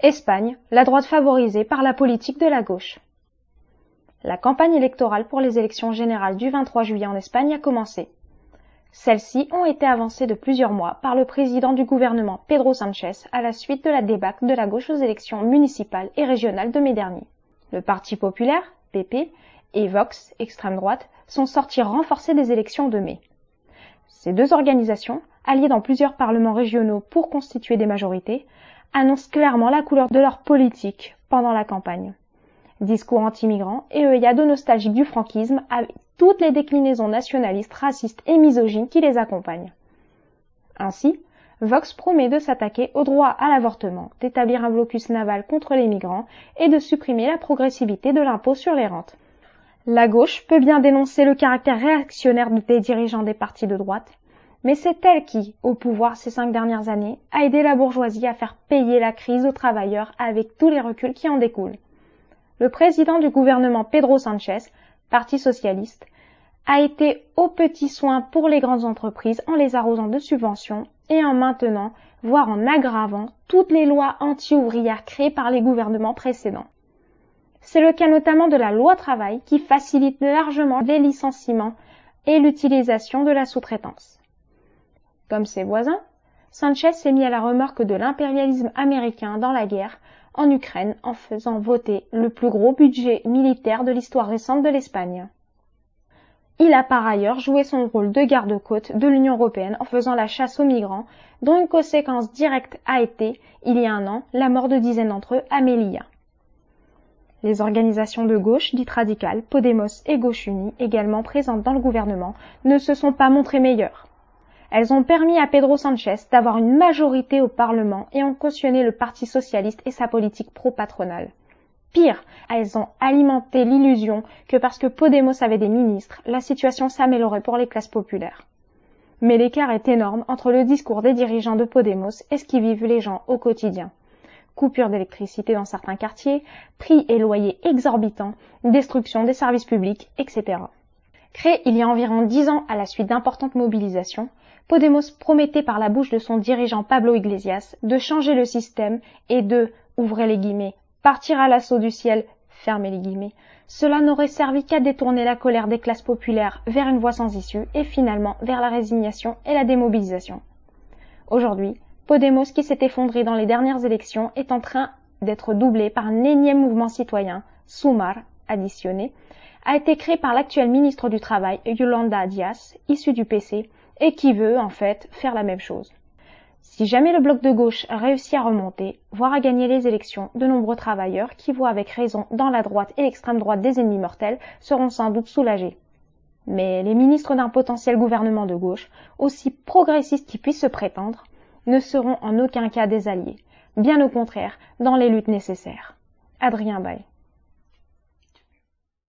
Espagne, la droite favorisée par la politique de la gauche. La campagne électorale pour les élections générales du 23 juillet en Espagne a commencé. Celles-ci ont été avancées de plusieurs mois par le président du gouvernement Pedro Sánchez à la suite de la débâcle de la gauche aux élections municipales et régionales de mai dernier. Le Parti populaire, PP, et Vox, extrême droite, sont sortis renforcés des élections de mai. Ces deux organisations, alliées dans plusieurs parlements régionaux pour constituer des majorités, annoncent clairement la couleur de leur politique pendant la campagne. Discours anti-migrants et œillades nostalgiques du franquisme avec toutes les déclinaisons nationalistes, racistes et misogynes qui les accompagnent. Ainsi, Vox promet de s'attaquer au droit à l'avortement, d'établir un blocus naval contre les migrants et de supprimer la progressivité de l'impôt sur les rentes. La gauche peut bien dénoncer le caractère réactionnaire des dirigeants des partis de droite, mais c'est elle qui, au pouvoir ces cinq dernières années, a aidé la bourgeoisie à faire payer la crise aux travailleurs avec tous les reculs qui en découlent. Le président du gouvernement Pedro Sanchez, Parti socialiste, a été au petit soin pour les grandes entreprises en les arrosant de subventions et en maintenant, voire en aggravant, toutes les lois anti-ouvrières créées par les gouvernements précédents. C'est le cas notamment de la loi travail qui facilite largement les licenciements et l'utilisation de la sous-traitance. Comme ses voisins, Sanchez s'est mis à la remorque de l'impérialisme américain dans la guerre en Ukraine en faisant voter le plus gros budget militaire de l'histoire récente de l'Espagne. Il a par ailleurs joué son rôle de garde-côte de l'Union européenne en faisant la chasse aux migrants, dont une conséquence directe a été, il y a un an, la mort de dizaines d'entre eux à Melilla. Les organisations de gauche, dites radicales, Podemos et Gauche Unie, également présentes dans le gouvernement, ne se sont pas montrées meilleures. Elles ont permis à Pedro Sanchez d'avoir une majorité au Parlement et ont cautionné le Parti socialiste et sa politique pro-patronale. Pire, elles ont alimenté l'illusion que parce que Podemos avait des ministres, la situation s'améliorait pour les classes populaires. Mais l'écart est énorme entre le discours des dirigeants de Podemos et ce qui vivent les gens au quotidien coupure d'électricité dans certains quartiers, prix et loyers exorbitants, destruction des services publics, etc. Créé il y a environ dix ans à la suite d'importantes mobilisations, Podemos promettait par la bouche de son dirigeant Pablo Iglesias de changer le système et de, ouvrez les guillemets, partir à l'assaut du ciel, fermez les guillemets. Cela n'aurait servi qu'à détourner la colère des classes populaires vers une voie sans issue et finalement vers la résignation et la démobilisation. Aujourd'hui, Podemos, qui s'est effondré dans les dernières élections, est en train d'être doublé par un énième mouvement citoyen, Sumar, additionné, a été créé par l'actuel ministre du Travail, Yolanda Diaz, issue du PC, et qui veut, en fait, faire la même chose. Si jamais le bloc de gauche réussit à remonter, voire à gagner les élections, de nombreux travailleurs, qui voient avec raison dans la droite et l'extrême droite des ennemis mortels, seront sans doute soulagés. Mais les ministres d'un potentiel gouvernement de gauche, aussi progressistes qu'ils puissent se prétendre, ne seront en aucun cas des alliés, bien au contraire, dans les luttes nécessaires. Adrien Bay.